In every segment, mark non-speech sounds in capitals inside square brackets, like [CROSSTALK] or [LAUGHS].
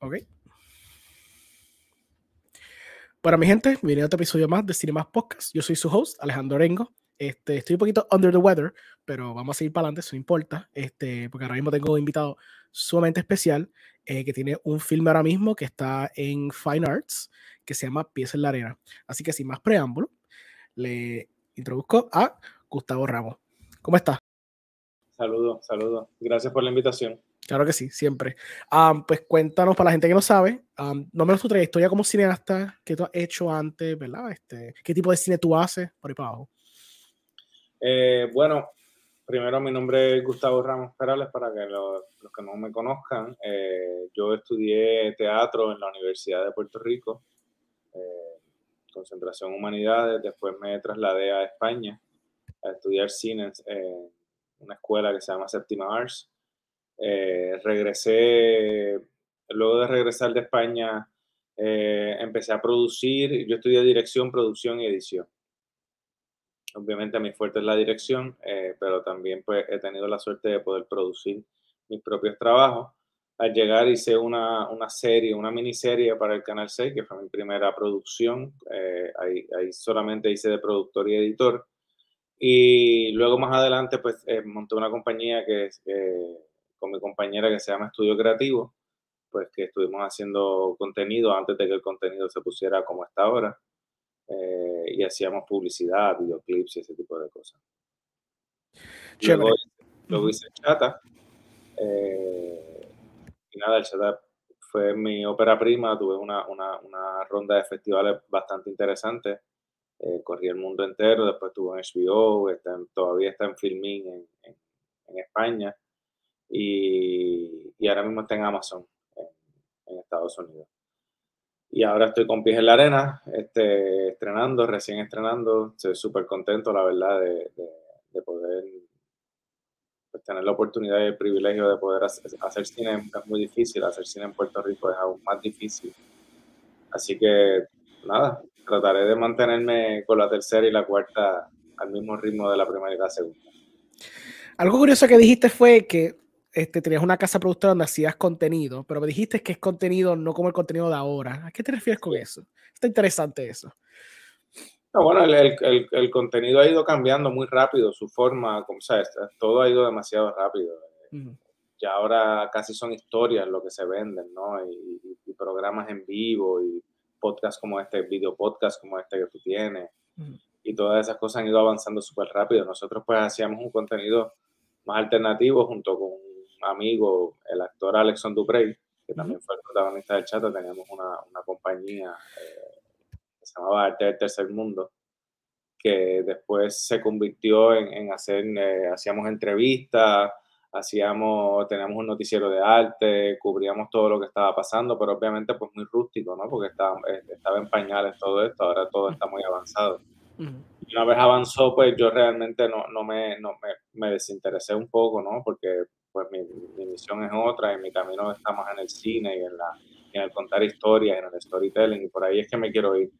Ok. Para mi gente, bienvenido a otro episodio más de Cinemas Podcast. Yo soy su host, Alejandro Orengo. Este, estoy un poquito under the weather, pero vamos a seguir para adelante, eso no importa, este, porque ahora mismo tengo un invitado sumamente especial eh, que tiene un filme ahora mismo que está en Fine Arts, que se llama Pies en la Arena. Así que sin más preámbulo, le introduzco a Gustavo Ramos. ¿Cómo estás? Saludos, saludos. Gracias por la invitación. Claro que sí, siempre. pues cuéntanos para la gente que no sabe, no menos tu trayectoria como cineasta, qué tú has hecho antes, ¿verdad? Este, ¿Qué tipo de cine tú haces por ahí para abajo? Eh, bueno, primero mi nombre es Gustavo Ramos Perales, para que los que no me conozcan. Eh, yo estudié teatro en la Universidad de Puerto Rico, eh, concentración humanidades, después me trasladé a España a estudiar cine en una escuela que se llama Séptima Arts eh, regresé, luego de regresar de España, eh, empecé a producir, yo estudié dirección, producción y edición. Obviamente mi fuerte es la dirección, eh, pero también pues, he tenido la suerte de poder producir mis propios trabajos. Al llegar hice una, una serie, una miniserie para el Canal 6, que fue mi primera producción. ahí, ahí, solamente hice de productor y editor. Y luego más adelante pues monté una compañía que es con mi compañera que se llama Estudio Creativo, pues que estuvimos haciendo contenido antes de que el contenido se pusiera como está ahora. Eh, y hacíamos publicidad, videoclips y ese tipo de cosas. Luego, luego, hice Chata. Eh, y nada, el Chata fue mi ópera prima. Tuve una, una, una ronda de festivales bastante interesante. Eh, corrí el mundo entero. Después estuvo en HBO. Está todavía está en filming en, en, en España y, y ahora mismo está en Amazon, en, Estados Unidos. Y ahora estoy con pies en la arena, este, estrenando, recién estrenando. Estoy súper contento, la verdad, de, de, poder pues, tener la oportunidad y el privilegio de poder hacer, hacer, cine. Es muy difícil, hacer cine en Puerto Rico es aún más difícil. Así que, nada, trataré de mantenerme con la tercera y la cuarta al mismo ritmo de la primera y la segunda. Algo curioso que dijiste fue que este, tenías una casa productora donde hacías contenido, pero me dijiste que es contenido no como el contenido de ahora. ¿A qué te refieres con eso? Está interesante eso. bueno, el, el, el, contenido ha ido cambiando muy rápido, su forma, como sabes, todo ha ido demasiado rápido. Ya ahora casi son historias lo que se venden, ¿no? Y, programas en vivo y podcasts como este, video podcast como este que tú tienes. Y todas esas cosas han ido avanzando súper rápido. Nosotros pues hacíamos un contenido más alternativo junto con amigo, el actor Alexon Duprey, que también fue el protagonista del chat, teníamos una, una compañía eh, que se llamaba Arte del Tercer Mundo, que después se convirtió en, en hacer, eh, hacíamos entrevistas, hacíamos, teníamos un noticiero de arte, cubríamos todo lo que estaba pasando, pero obviamente pues muy rústico, ¿no? Porque estaba, eh, estaba en pañales todo esto, ahora todo está muy avanzado. Y una vez avanzó, pues yo realmente no, no, me, no me, me, desinteresé un poco, ¿no? Porque pues mi, mi, misión es otra y mi camino está más en el cine y en, la, en el contar historias, en el storytelling y por ahí es que me quiero ir.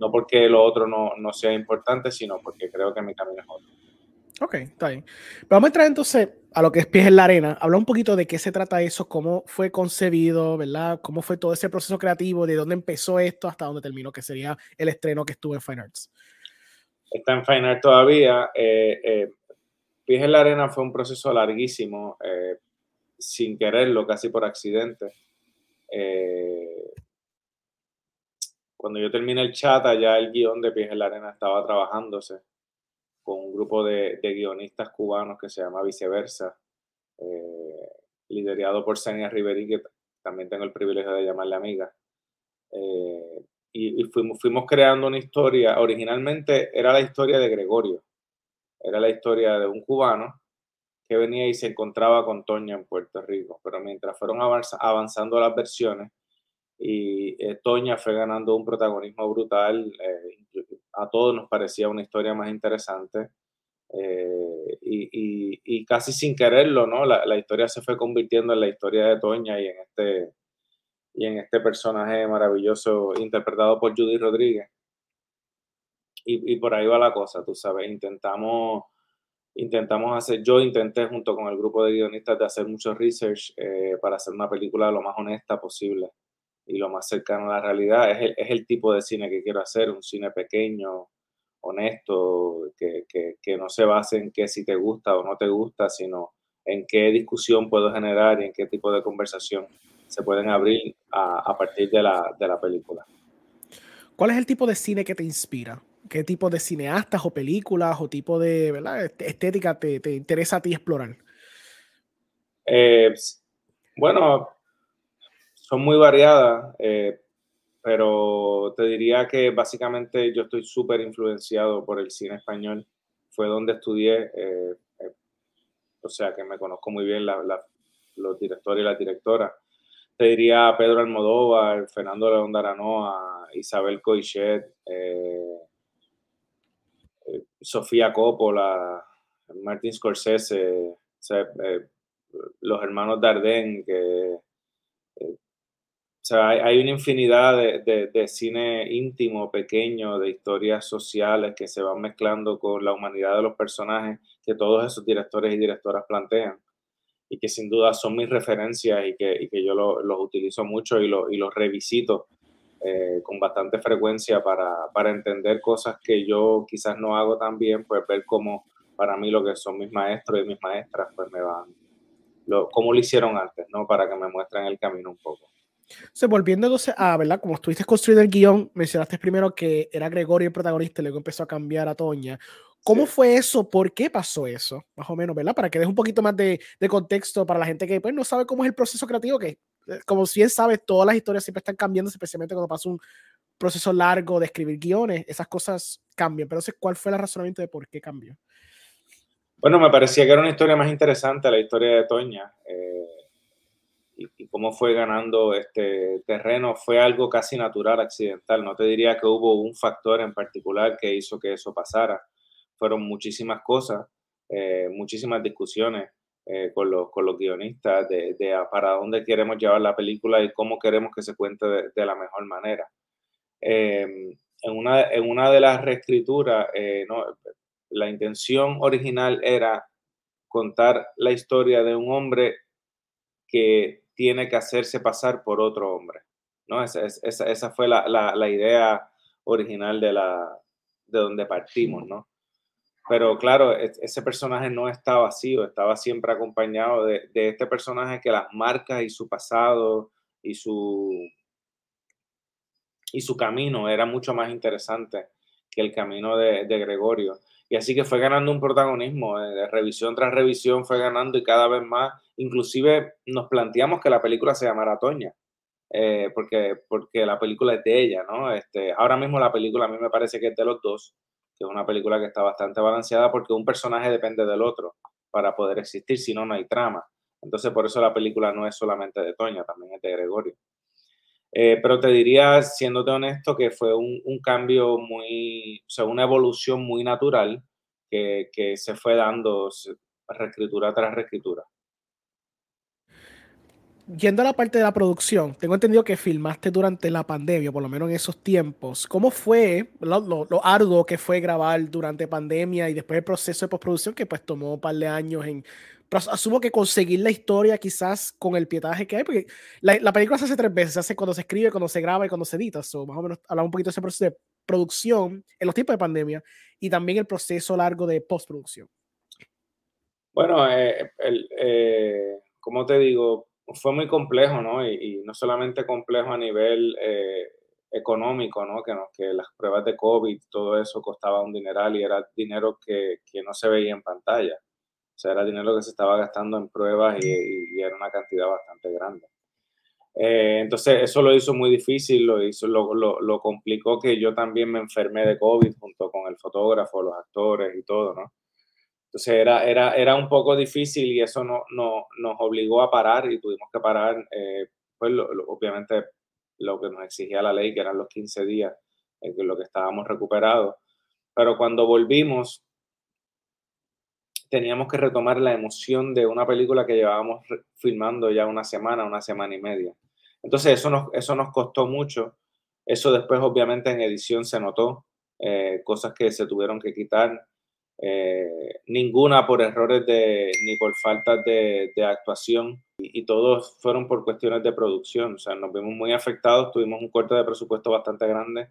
No porque lo otro no, no sea importante, sino porque creo que mi camino es otro. Ok, está bien. vamos a entrar entonces a lo que es Pies en la Arena. Habla un poquito de qué se trata eso, cómo fue concebido, ¿verdad? Cómo fue todo ese proceso creativo, de dónde empezó esto hasta dónde terminó, que sería el estreno que estuvo en Fine Arts. Está en Fine Arts todavía. Eh, eh, Pies en la arena fue un proceso larguísimo, eh, sin quererlo, casi por accidente. Eh, cuando yo terminé el chat, ya el guion de Pies en la arena estaba trabajándose con un grupo de, guionistas cubanos que se llama Viceversa, eh, liderado por Senia Riveri, que también tengo el privilegio de llamarle amiga. y, fuimos, fuimos creando una historia, originalmente era la historia de Gregorio, era la historia de un cubano que venía y se encontraba con Toña en Puerto Rico, pero mientras fueron avanzando las versiones y eh, Toña fue ganando un protagonismo brutal, eh, a todos nos parecía una historia más interesante eh, y, casi sin quererlo, ¿no? La, la, historia se fue convirtiendo en la historia de Toña y en este, y en este personaje maravilloso interpretado por Judy Rodríguez y, por ahí va la cosa, tú sabes, intentamos, intentamos hacer, yo intenté junto con el grupo de guionistas de hacer mucho research eh, para hacer una película lo más honesta posible. y lo más cercano a la realidad. Es el, es el tipo de cine que quiero hacer, un cine pequeño, honesto, que, que, que, no se base en que si te gusta o no te gusta, sino en qué discusión puedo generar y en qué tipo de conversación se pueden abrir a, a partir de la, de la película. ¿Cuál es el tipo de cine que te inspira? ¿Qué tipo de cineastas o películas o tipo de ¿verdad? estética te, te interesa a ti explorar? Eh, bueno, son muy variadas, eh, pero te diría que básicamente yo estoy súper influenciado por el cine español. Fue donde estudié, eh, o sea que me conozco muy bien la, la, los directores y las directoras. Te diría Pedro Almodóvar, Fernando León de Aranoa, Isabel Coixet, eh, Sofía Coppola, Martin Scorsese, sea, los hermanos Dardenne, que o sea, hay, una infinidad de, cine íntimo, pequeño, de historias sociales que se van mezclando con la humanidad de los personajes que todos esos directores y directoras plantean y que sin duda son mis referencias y que, y que yo lo, los utilizo mucho y, lo, y los revisito eh, con bastante frecuencia para, para, entender cosas que yo quizás no hago tan bien, pues ver cómo para mí lo que son mis maestros y mis maestras, pues me van, lo, cómo lo hicieron antes, ¿no? Para que me muestren el camino un poco. O volviendo entonces a, ¿verdad? Como estuviste construyendo el guion, mencionaste primero que era Gregorio el protagonista y luego empezó a cambiar a Toña. ¿Cómo sí. fue eso? ¿Por qué pasó eso? Más o menos, ¿verdad? Para que des un poquito más de, de, contexto para la gente que pues, no sabe cómo es el proceso creativo, que como bien sabes, todas las historias siempre están cambiando, especialmente cuando pasa un proceso largo de escribir guiones, esas cosas cambian. Pero entonces, ¿cuál fue el razonamiento de por qué cambió? Bueno, me parecía que era una historia más interesante, la historia de Toña. Eh, y, y, cómo fue ganando este terreno fue algo casi natural, accidental. No te diría que hubo un factor en particular que hizo que eso pasara. Fueron muchísimas cosas, eh, muchísimas discusiones eh, con, los, con los guionistas de, de, para dónde queremos llevar la película y cómo queremos que se cuente de, de la mejor manera. Eh, en, una, en una de las reescrituras, eh, la intención original era contar la historia de un hombre que tiene que hacerse pasar por otro hombre. ¿no? Esa, esa, esa fue la, la, la, idea original de, la, de donde partimos. ¿no? Pero claro, ese personaje no está vacío, estaba siempre acompañado de, este personaje que las marcas y su pasado y su, y su camino era mucho más interesante que el camino de, Gregorio. Y así que fue ganando un protagonismo, eh, revisión tras revisión fue ganando y cada vez más. Inclusive nos planteamos que la película se llamara Toña, eh, porque, porque la película es de ella, ¿no? Este, ahora mismo la película a mí me parece que es de los dos, que es una película que está bastante balanceada porque un personaje depende del otro para poder existir, si no, no hay trama. Entonces por eso la película no es solamente de Toña, también es de Gregorio. Eh, pero te diría, siéndote honesto, que fue un, un, cambio muy, o sea, una evolución muy natural que, que se fue dando reescritura tras reescritura. Yendo a la parte de la producción, tengo entendido que filmaste durante la pandemia, por lo menos en esos tiempos. ¿Cómo fue lo, lo, lo arduo que fue grabar durante pandemia y después el proceso de postproducción que pues tomó un par de años en pero asumo que conseguir la historia quizás con el pietaje que hay, porque la, la, película se hace tres veces, se hace cuando se escribe, cuando se graba y cuando se edita, so, más o menos hablar un poquito de ese proceso de producción en los tiempos de pandemia y también el proceso largo de postproducción. Bueno, eh, el, eh, como te digo, fue muy complejo, ¿no? Y, y no solamente complejo a nivel eh, económico, ¿no? Que, las pruebas de COVID, todo eso costaba un dineral y era dinero que, que no se veía en pantalla sea, era dinero que se estaba gastando en pruebas y era una cantidad bastante grande. Eh, entonces, eso lo hizo muy difícil, lo, hizo, lo, lo, lo, complicó que yo también me enfermé de COVID junto con el fotógrafo, los actores y todo, ¿no? Entonces, era, era, era un poco difícil y eso no, no, nos obligó a parar y tuvimos que parar, eh, pues obviamente lo que nos exigía la ley, que eran los 15 días, en eh, lo que estábamos recuperados. Pero cuando volvimos, teníamos que retomar la emoción de una película que llevábamos filmando ya una semana, una semana y media. Entonces eso nos, eso nos costó mucho. Eso después obviamente en edición se notó, eh, cosas que se tuvieron que quitar. Eh, ninguna por errores de, ni por falta de, actuación y, todos fueron por cuestiones de producción. O sea, nos vimos muy afectados, tuvimos un corte de presupuesto bastante grande,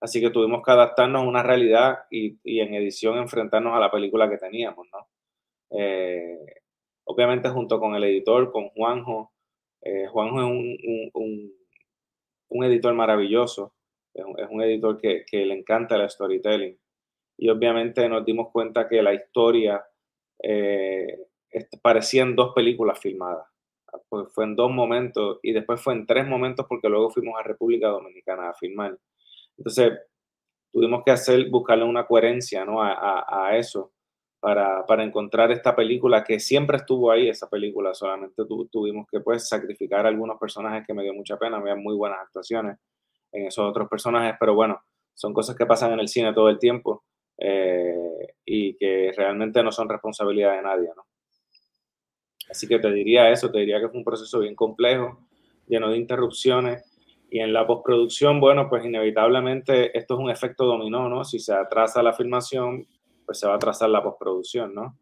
así que tuvimos que adaptarnos a una realidad y, en edición enfrentarnos a la película que teníamos, ¿no? Eh, obviamente junto con el editor, con Juanjo. Eh, Juanjo es un, un, editor maravilloso, es un, editor que, que le encanta el storytelling y obviamente nos dimos cuenta que la historia eh, parecían dos películas filmadas. Pues fue en dos momentos y después fue en tres momentos porque luego fuimos a República Dominicana a filmar. Entonces, tuvimos que hacer, buscarle una coherencia ¿no? a, a, eso para, para, encontrar esta película que siempre estuvo ahí, esa película, solamente tuvimos que pues sacrificar algunos personajes que me dio mucha pena, había muy buenas actuaciones en esos otros personajes, pero bueno, son cosas que pasan en el cine todo el tiempo eh, y que realmente no son responsabilidad de nadie, ¿no? Así que te diría eso, te diría que fue un proceso bien complejo, lleno de interrupciones. Y en la postproducción, bueno, pues inevitablemente esto es un efecto dominó, ¿no? Si se atrasa la filmación, pues se va a atrasar la postproducción, ¿no?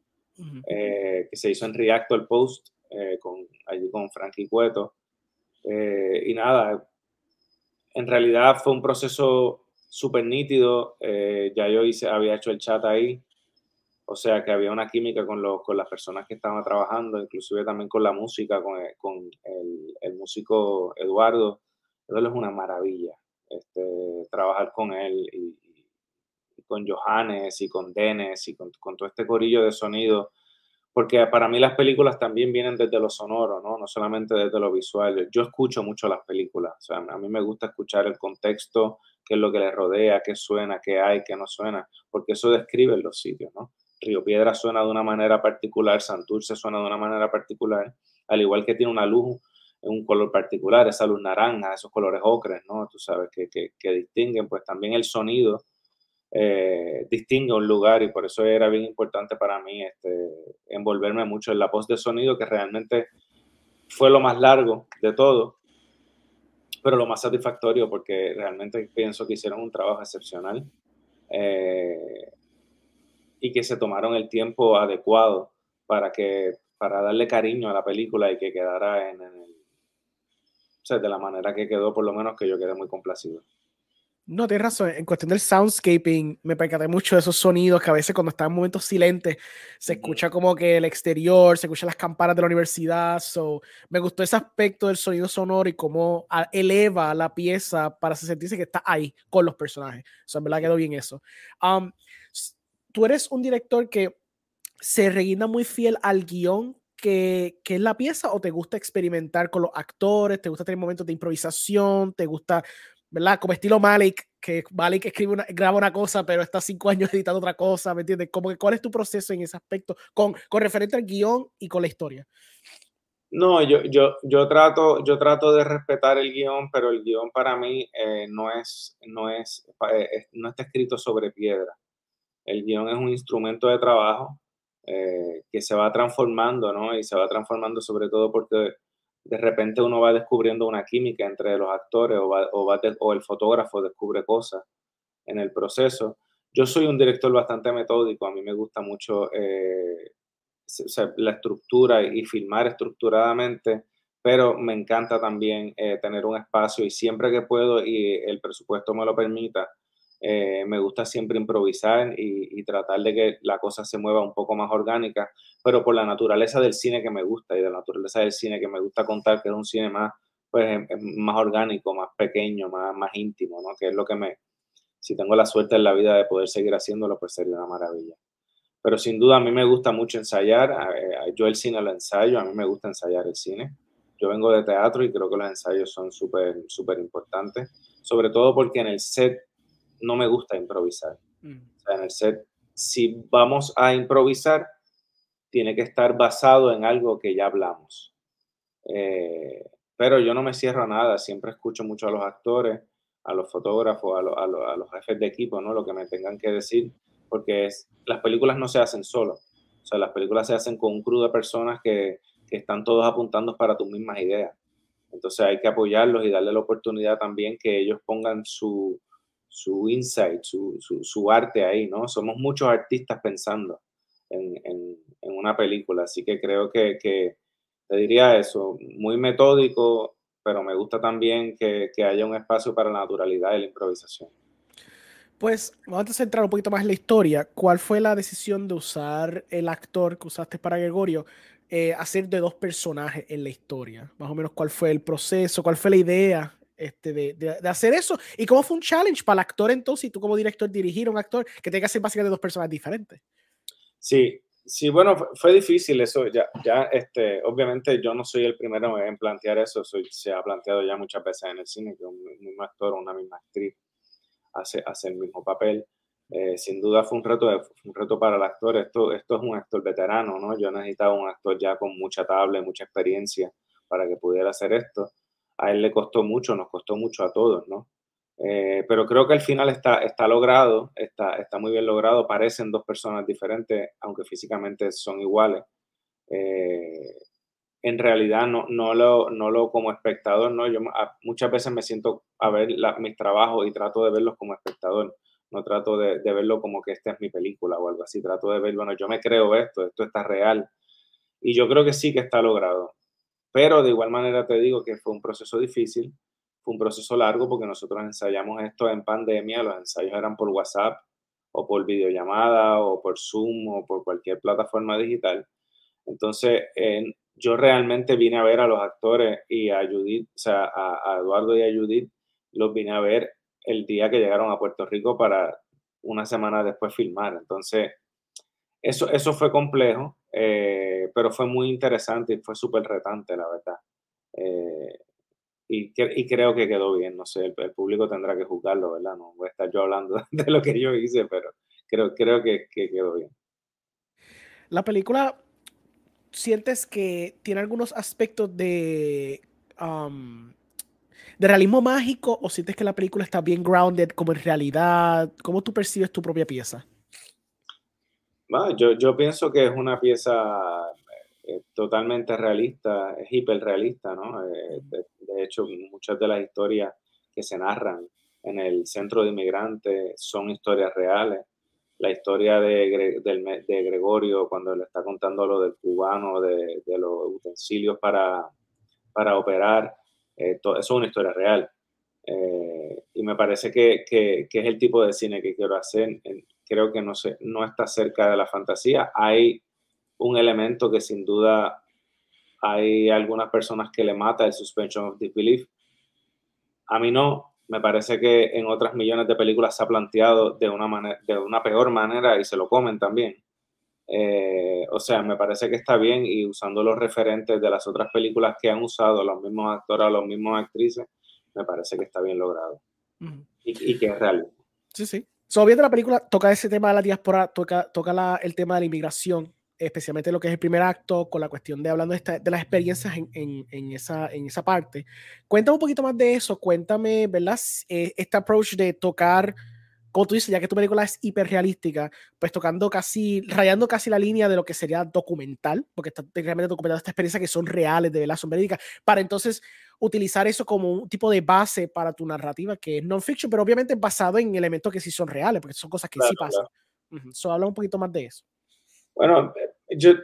Eh, que se hizo en React el post, eh, con, allí con Frankie Cueto. y nada, en realidad fue un proceso súper nítido. Eh, ya yo hice, había hecho el chat ahí. O sea que había una química con, los, con las personas que estaban trabajando, inclusive también con la música, con, eh, con el, músico Eduardo. Él es una maravilla. Este, trabajar con él y, con Johannes y con Dennis y con, todo este corillo de sonido. Porque para mí las películas también vienen desde lo sonoro, ¿no? No solamente desde lo visual. Yo escucho mucho las películas. A mí me gusta escuchar el contexto, qué es lo que le rodea, qué suena, qué hay, qué no suena, porque eso describe los sitios, ¿no? Río Piedra suena de una manera particular, Santurce suena de una manera particular, al igual que tiene una luz, un color particular, esa luz naranja, esos colores ocres, ¿no? Tú sabes que, que, distinguen, pues también el sonido eh, distingue un lugar y por eso era bien importante para mí este, envolverme mucho en la voz de sonido, que realmente fue lo más largo de todo, pero lo más satisfactorio porque realmente pienso que hicieron un trabajo excepcional eh, y que se tomaron el tiempo adecuado para que para darle cariño a la película y que quedara en, el, de la manera que quedó, por lo menos que yo quedé muy complacido. No, tienes razón. En cuestión del soundscaping, me percaté mucho de esos sonidos que a veces cuando están en momentos silentes se escucha como que el exterior, se escuchan las campanas de la universidad. So, me gustó ese aspecto del sonido sonoro y cómo eleva la pieza para sentirse que está ahí con los personajes. O sea, en verdad quedó bien eso. Um, tú eres un director que se reguinda muy fiel al guion que, que, es la pieza o te gusta experimentar con los actores, te gusta tener momentos de improvisación, te gusta ¿verdad? Como estilo Malik, que Malik escribe una, graba una cosa, pero está cinco años [LAUGHS] editando otra cosa, ¿me entiendes? Como que, ¿Cuál es tu proceso en ese aspecto con, con referente al guion y con la historia? No, yo, yo, yo, trato, yo trato de respetar el guion, pero el guion para mí eh, no, es, no, es, eh, no está escrito sobre piedra. El guion es un instrumento de trabajo eh, que se va transformando, ¿no? Y se va transformando sobre todo porque de repente uno va descubriendo una química entre los actores o, el fotógrafo descubre cosas en el proceso. Yo soy un director bastante metódico, a mí me gusta mucho eh, la estructura y filmar estructuradamente, pero me encanta también eh, tener un espacio y siempre que puedo y el presupuesto me lo permita, eh, me gusta siempre improvisar y, tratar de que la cosa se mueva un poco más orgánica, pero por la naturaleza del cine que me gusta y de la naturaleza del cine que me gusta contar, que es un cine más, pues, más orgánico, más pequeño, más, más íntimo, ¿no? Que es lo que me, si tengo la suerte en la vida de poder seguir haciéndolo, pues sería una maravilla. Pero sin duda a mí me gusta mucho ensayar, eh, yo el cine lo ensayo, a mí me gusta ensayar el cine. Yo vengo de teatro y creo que los ensayos son súper, súper importantes, sobre todo porque en el set no me gusta improvisar. Mm. O sea, en el set, si vamos a improvisar, tiene que estar basado en algo que ya hablamos. Eh, pero yo no me cierro a nada, siempre escucho mucho a los actores, a los fotógrafos, a, a, los jefes de equipo, ¿no? Lo que me tengan que decir, porque es, las películas no se hacen solo. O sea, las películas se hacen con un crew de personas que, que están todos apuntando para tus mismas ideas. Entonces hay que apoyarlos y darle la oportunidad también que ellos pongan su, su insight, su, su, arte ahí, ¿no? Somos muchos artistas pensando en, en, una película, así que creo que, que, te diría eso, muy metódico, pero me gusta también que, que haya un espacio para la naturalidad y la improvisación. Pues vamos a centrar un poquito más en la historia. ¿Cuál fue la decisión de usar el actor que usaste para Gregorio, eh, hacer de dos personajes en la historia? Más o menos, ¿cuál fue el proceso? ¿Cuál fue la idea este, de, de, hacer eso? ¿Y cómo fue un challenge para el actor entonces y tú como director dirigir a un actor que tenga que hacer básicamente dos personas diferentes? Sí, sí, bueno, fue, difícil eso. Ya, ya este, obviamente yo no soy el primero en plantear eso. Soy, se ha planteado ya muchas veces en el cine que un mismo actor o una misma actriz hace, hace el mismo papel. Eh, sin duda fue un reto, un reto para el actor. Esto, esto es un actor veterano, ¿no? Yo necesitaba un actor ya con mucha tabla, mucha experiencia para que pudiera hacer esto. A él le costó mucho, nos costó mucho a todos, ¿no? Eh, pero creo que al final está, está logrado, está, está muy bien logrado. Parecen dos personas diferentes, aunque físicamente son iguales. Eh, en realidad no, no, lo, no lo como espectador, ¿no? Yo muchas veces me siento a ver mis trabajos y trato de verlos como espectador, no trato de, de, verlo como que esta es mi película o algo así, trato de ver, bueno, yo me creo esto, esto está real. Y yo creo que sí que está logrado. Pero de igual manera te digo que fue un proceso difícil, fue un proceso largo porque nosotros ensayamos esto en pandemia, los ensayos eran por WhatsApp o por videollamada o por Zoom o por cualquier plataforma digital. Entonces, en, yo realmente vine a ver a los actores y a Judith, o sea, a, Eduardo y a Judith, los vine a ver el día que llegaron a Puerto Rico para una semana después filmar. Entonces, eso, eso fue complejo, eh, pero fue muy interesante y fue súper retante, la verdad. Eh, y, creo que quedó bien, no sé, el, público tendrá que juzgarlo, ¿verdad? No voy a estar yo hablando [LAUGHS] de lo que yo hice, pero creo, creo que, que quedó bien. La película sientes que tiene algunos aspectos de, de realismo mágico o sientes que la película está bien grounded como en realidad? ¿Cómo tú percibes tu propia pieza? Yo, yo pienso que es una pieza eh, totalmente realista, es hiperrealista, ¿no? Eh, de, hecho, muchas de las historias que se narran en el centro de inmigrantes son historias reales la historia de, de, Gregorio cuando le está contando lo del cubano, de, los utensilios para, para operar, eh, todo, eso es una historia real. Eh, y me parece que, que, es el tipo de cine que quiero hacer. Creo que no, sé, no está cerca de la fantasía. Hay un elemento que sin duda hay algunas personas que le mata el suspension of disbelief. A mí no, me parece que en otras millones de películas se ha planteado de una, manera, de una peor manera y se lo comen también. Eh, o sea, me parece que está bien y usando los referentes de las otras películas que han usado los mismos actores, los mismos actrices, me parece que está bien logrado y, que es real. Sí, sí. So, obviamente la película toca ese tema de la diáspora, toca, toca la, el tema de la inmigración, especialmente lo que es el primer acto, con la cuestión de hablando de, de las experiencias en, en, en, esa, en esa parte. Cuéntame un poquito más de eso, cuéntame, ¿verdad? Eh, este approach de tocar, como tú dices, ya que tu película es hiperrealística, pues tocando casi, rayando casi la línea de lo que sería documental, porque está realmente documentando esta experiencia que son reales, de verdad, son verídicas, para entonces utilizar eso como un tipo de base para tu narrativa, que es non-fiction, pero obviamente basado en elementos que sí son reales, porque son cosas que sí pasan. Claro. habla un poquito más de eso. Bueno, yo,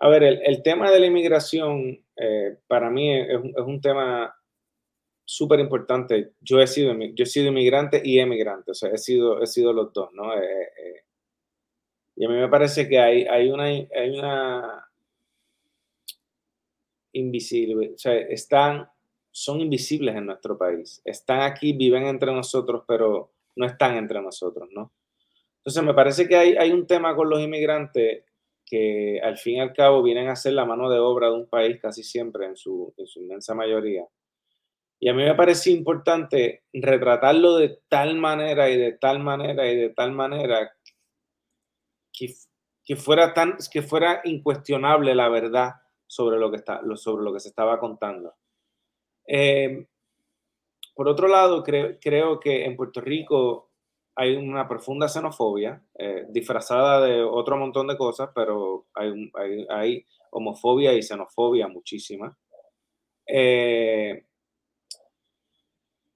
a ver, el, tema de la inmigración eh, para mí es, un tema súper importante. Yo he sido yo he sido inmigrante y emigrante, o sea, he sido, he sido los dos, ¿no? Eh, eh, y a mí me parece que hay, hay una, hay una invisible, o sea, están, son invisibles en nuestro país. Están aquí, viven entre nosotros, pero no están entre nosotros, ¿no? Entonces, me parece que hay, hay un tema con los inmigrantes que al fin y al cabo vienen a ser la mano de obra de un país casi siempre en su, en su inmensa mayoría. Y a mí me parece importante retratarlo de tal manera y de tal manera y de tal manera que, que, fuera, tan, que fuera incuestionable la verdad sobre lo que, está, sobre lo que se estaba contando. Eh, por otro lado, creo, creo que en Puerto Rico hay una profunda xenofobia, eh, disfrazada de otro montón de cosas, pero hay, hay, homofobia y xenofobia muchísima. Eh,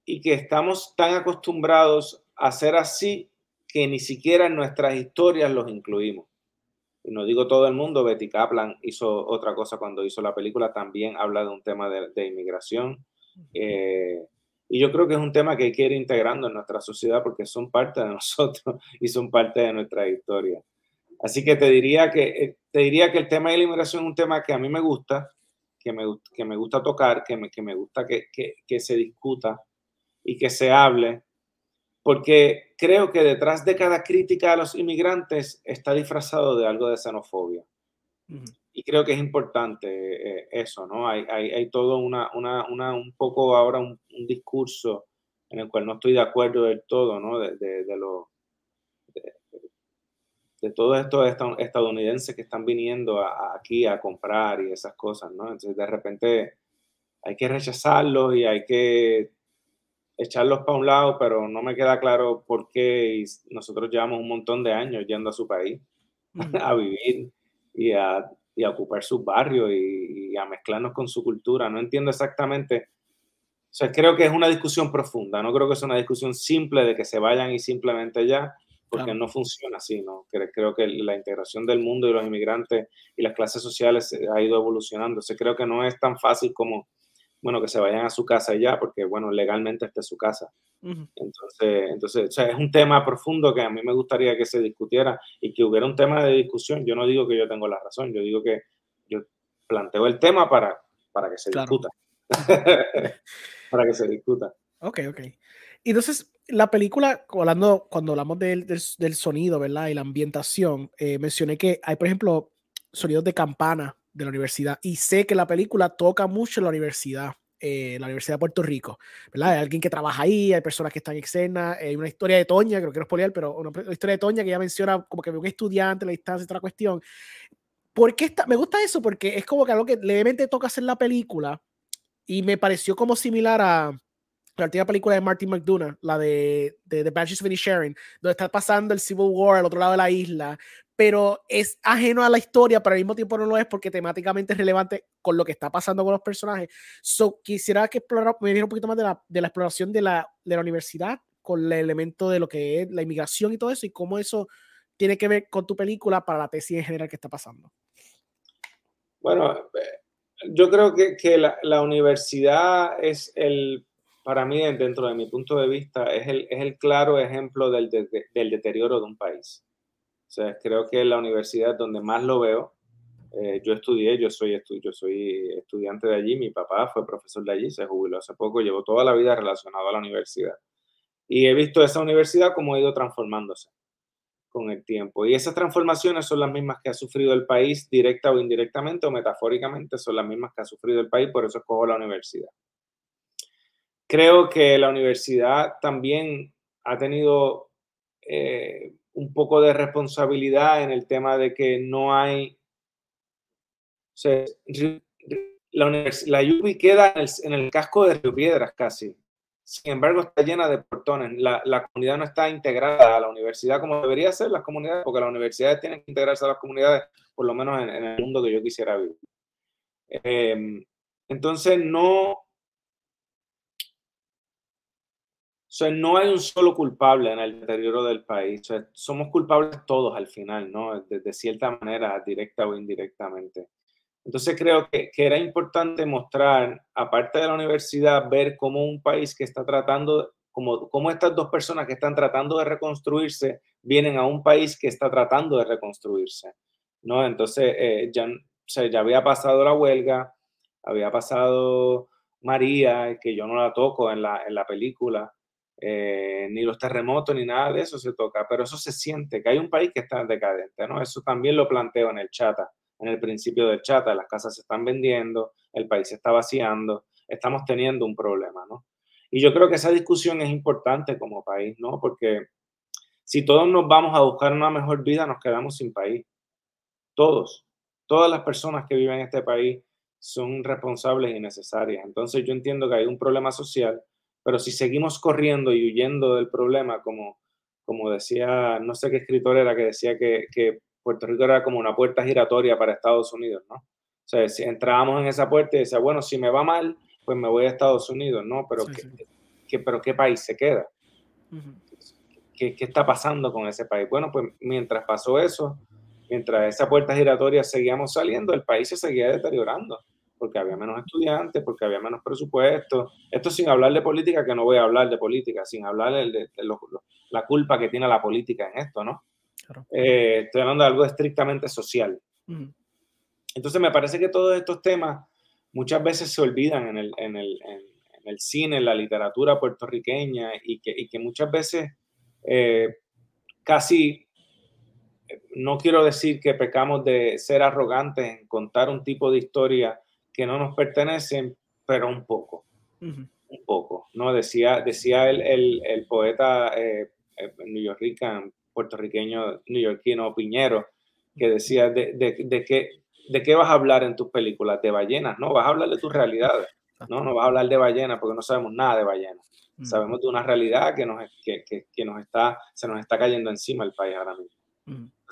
y que estamos tan acostumbrados a ser así que ni siquiera en nuestras historias los incluimos. No digo todo el mundo, Betty Kaplan hizo otra cosa cuando hizo la película, también habla de un tema de, inmigración. Eh, y yo creo que es un tema que hay que ir integrando en nuestra sociedad porque son parte de [LAUGHS] nosotros y son parte de nuestra historia. Así que te diría que, eh, te diría que el tema de la inmigración es un tema que a mí me gusta, que me, que me gusta tocar, que me, que me gusta que, que, que se discuta y que se hable, porque creo que detrás de cada crítica a los inmigrantes está disfrazado de algo de xenofobia. Y creo que es importante eh, eso, ¿no? Hay, hay, hay todo una, una, una, un poco ahora un, discurso en el cual no estoy de acuerdo del todo, ¿no? De, de, de, lo, de, todos estos estadounidenses que están viniendo aquí a comprar y esas cosas, ¿no? Entonces, de repente hay que rechazarlos y hay que echarlos para un lado, pero no me queda claro por qué nosotros llevamos un montón de años yendo a su país [LAUGHS] a vivir y a, y a ocupar sus barrios y, a mezclarnos con su cultura. No entiendo exactamente. O sea, creo que es una discusión profunda, no creo que es una discusión simple de que se vayan y simplemente ya, porque no funciona así, ¿no? Creo que la integración del mundo y los inmigrantes y las clases sociales ha ido evolucionando. O creo que no es tan fácil como bueno, que se vayan a su casa ya, porque, bueno, legalmente esta es su casa. Entonces, entonces o sea, es un tema profundo que a mí me gustaría que se discutiera y que hubiera un tema de discusión. Yo no digo que yo tengo la razón, yo digo que yo planteo el tema para, para que se discuta. [LAUGHS] para que se discuta. Ok, ok. Y entonces, la película, hablando, cuando hablamos del, del, sonido, ¿verdad? Y la ambientación, eh, mencioné que hay, por ejemplo, sonidos de campana de la universidad. Y sé que la película toca mucho la universidad, eh, la Universidad de Puerto Rico, ¿verdad? Hay alguien que trabaja ahí, hay personas que están escena, hay una historia de Toña, creo que no es poliar, pero una, historia de Toña que ya menciona como que un estudiante, la distancia, otra cuestión. ¿Por qué? Me gusta eso porque es como que algo que levemente toca hacer la película y me pareció como similar a la última película de Martin McDonough, la de, de The Banshees of Sharing, donde está pasando el Civil War al otro lado de la isla, pero es ajeno a la historia, pero al mismo tiempo no lo es porque temáticamente es relevante con lo que está pasando con los personajes. So, quisiera que explorara, me un poquito más de la, de la exploración de la, de la universidad con el elemento de lo que es la inmigración y todo eso y cómo eso tiene que ver con tu película para la tesis en general que está pasando. Bueno, eh, yo creo que, que la, la, universidad es el, para mí, dentro de mi punto de vista, es el, es el claro ejemplo del, del deterioro de un país. O sea, creo que la universidad donde más lo veo. Eh, yo estudié, yo soy, yo soy estudiante de allí, mi papá fue profesor de allí, se jubiló hace poco, llevo toda la vida relacionado a la universidad. Y he visto esa universidad como ha ido transformándose con el tiempo. Y esas transformaciones son las mismas que ha sufrido el país directa o indirectamente o metafóricamente, son las mismas que ha sufrido el país, por eso escojo la universidad. Creo que la universidad también ha tenido eh, un poco de responsabilidad en el tema de que no hay... la, la UBI queda en el, casco de Río Piedras casi. Sin embargo, está llena de portones. La, la, comunidad no está integrada a la universidad como debería ser las comunidades, porque las universidades tienen que integrarse a las comunidades, por lo menos en, el mundo que yo quisiera vivir. Em, entonces, no, sea, no hay un solo culpable en el deterioro del país. somos culpables todos al final, ¿no? De, cierta manera, directa o indirectamente. Entonces creo que, que, era importante mostrar, aparte de la universidad, ver cómo un país que está tratando, como, cómo estas dos personas que están tratando de reconstruirse vienen a un país que está tratando de reconstruirse, ¿no? Entonces eh, ya, ya había pasado la huelga, había pasado María, que yo no la toco en la, en la película, eh, ni los terremotos, ni nada de eso se toca, pero eso se siente, que hay un país que está decadente, ¿no? Eso también lo planteo en el chat, en el principio del chat, las casas se están vendiendo, el país se está vaciando, estamos teniendo un problema, ¿no? Y yo creo que esa discusión es importante como país, ¿no? Porque si todos nos vamos a buscar una mejor vida, nos quedamos sin país. Todos, todas las personas que viven en este país son responsables y necesarias. Entonces yo entiendo que hay un problema social pero si seguimos corriendo y huyendo del problema, como, como decía, no sé qué escritor era que decía que, que Puerto Rico era como una puerta giratoria para Estados Unidos, ¿no? O sea, si entrábamos en esa puerta y decía, bueno, si me va mal, pues me voy a Estados Unidos, ¿no? Pero ¿qué, pero ¿qué país se queda? ¿Qué, ¿Qué está pasando con ese país? Bueno, pues mientras pasó eso, mientras esa puerta giratoria seguíamos saliendo, el país se seguía deteriorando porque había menos estudiantes, porque había menos presupuesto. Esto sin hablar de política, que no voy a hablar de política, sin hablar de, la culpa que tiene la política en esto, ¿no? Eh, estoy hablando de algo estrictamente social. Entonces me parece que todos estos temas muchas veces se olvidan en el, en el, en, el cine, en la literatura puertorriqueña y que, y que muchas veces eh, casi no quiero decir que pecamos de ser arrogantes en contar un tipo de historia que no nos pertenecen, pero un poco. Un poco, ¿no? Decía, decía el, el, el poeta eh, eh puertorriqueño, neoyorquino Piñero, que decía de, de, de, qué, de qué vas a hablar en tus películas, de ballenas, ¿no? Vas a hablar de tus realidades, ¿no? No vas a hablar de ballenas porque no sabemos nada de ballenas. Sabemos de una realidad que nos, que, que, que, nos está, se nos está cayendo encima el país ahora mismo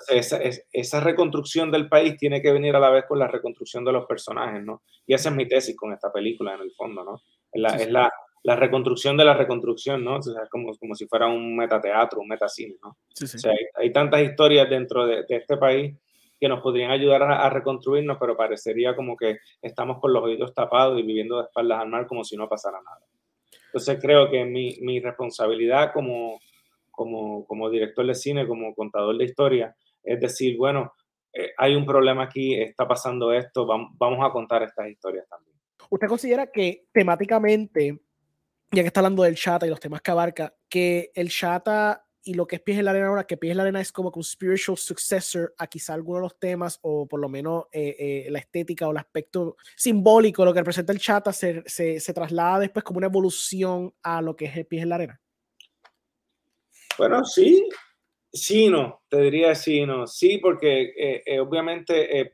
esa, esa, reconstrucción del país tiene que venir a la vez con la reconstrucción de los personajes, ¿no? Y esa es mi tesis con esta película, en el fondo, ¿no? Es la, es la, la reconstrucción de la reconstrucción, ¿no? O sea, es como, como si fuera un metateatro, un metacine, ¿no? Sí. O sea, hay, hay, tantas historias dentro de, de, este país que nos podrían ayudar a, a, reconstruirnos, pero parecería como que estamos con los oídos tapados y viviendo de espaldas al mar como si no pasara nada. Entonces creo que mi, mi responsabilidad como, como, como director de cine, como contador de historia, es decir, bueno, eh, hay un problema aquí, está pasando esto, vamos, vamos a contar estas historias también. ¿Usted considera que temáticamente, ya que está hablando del chata y los temas que abarca, que el chata y lo que es Pies en la Arena ahora, que Pies en la Arena es como un spiritual successor a quizá alguno de los temas, o por lo menos eh, eh, la estética o el aspecto simbólico, lo que representa el chata, se, se, se, traslada después como una evolución a lo que es el Pies en la Arena? Bueno, sí, Sí, no, te diría sí, no. Sí, porque eh, eh, obviamente eh,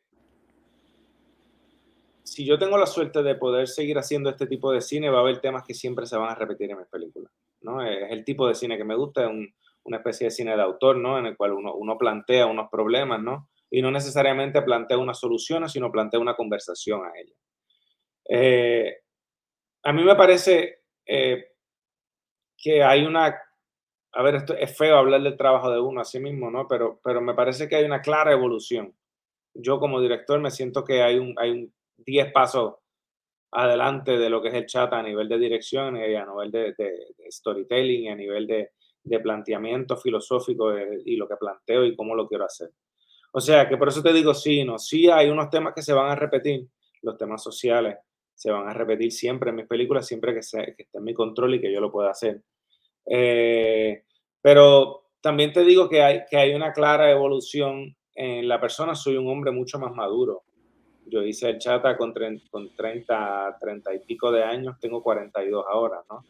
si yo tengo la suerte de poder seguir haciendo este tipo de cine, va a haber temas que siempre se van a repetir en mis películas. ¿no? Es el tipo de cine que me gusta, es un, una especie de cine de autor, ¿no? En el cual uno, uno, plantea unos problemas, ¿no? Y no necesariamente plantea una solución, sino plantea una conversación a ella. Eh, a mí me parece que hay una a ver, esto es feo hablar del trabajo de uno a sí mismo, ¿no? Pero, pero me parece que hay una clara evolución. Yo como director me siento que hay un, hay un 10 pasos adelante de lo que es el chat a nivel de dirección y a nivel de, de, de storytelling y a nivel de, de planteamiento filosófico y lo que planteo y cómo lo quiero hacer. O sea, que por eso te digo sí, no, sí hay unos temas que se van a repetir, los temas sociales se van a repetir siempre en mis películas, siempre que, sea, que esté en mi control y que yo lo pueda hacer. Eh, pero también te digo que hay, que hay una clara evolución en la persona. Soy un hombre mucho más maduro. Yo hice el chata con, con 30, 30 y pico de años, tengo 42 ahora, ¿no?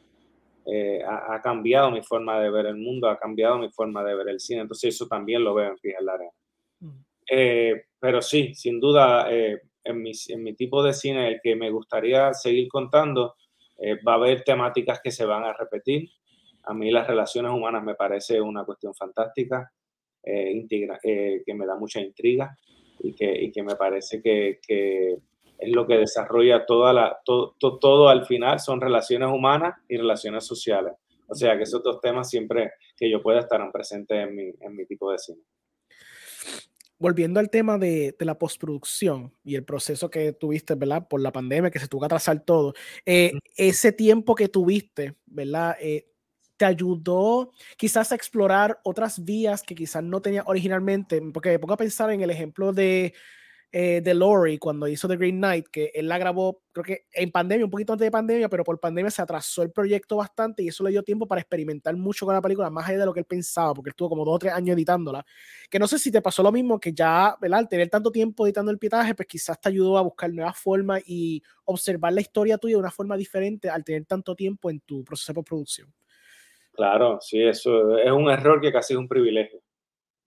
Eh, ha, ha, cambiado mi forma de ver el mundo, ha cambiado mi forma de ver el cine, entonces eso también lo veo en Fija la Arena. Mm. Eh, pero sí, sin duda, eh, en, mi, en, mi, tipo de cine, el que me gustaría seguir contando, eh, va a haber temáticas que se van a repetir, a mí las relaciones humanas me parece una cuestión fantástica, eh, integra, eh, que me da mucha intriga y que, y que me parece que, que, es lo que desarrolla toda la, todo, todo, todo al final son relaciones humanas y relaciones sociales. O sea que esos dos temas siempre que yo pueda estar presentes en mi, en mi tipo de cine. Volviendo al tema de, de, la postproducción y el proceso que tuviste, ¿verdad? Por la pandemia, que se tuvo que atrasar todo. Eh, ese tiempo que tuviste, ¿verdad? Eh, te ayudó quizás a explorar otras vías que quizás no tenía originalmente, porque me pongo a pensar en el ejemplo de, eh, de Lori cuando hizo The Green Knight, que él la grabó, creo que en pandemia, un poquito antes de pandemia, pero por pandemia se atrasó el proyecto bastante y eso le dio tiempo para experimentar mucho con la película, más allá de lo que él pensaba, porque él estuvo como dos o tres años editándola, que no sé si te pasó lo mismo, que ya, ¿verdad? Al tener tanto tiempo editando el pietaje, pues quizás te ayudó a buscar nuevas formas y observar la historia tuya de una forma diferente al tener tanto tiempo en tu proceso de postproducción. Claro, sí, eso es un error que casi es un privilegio,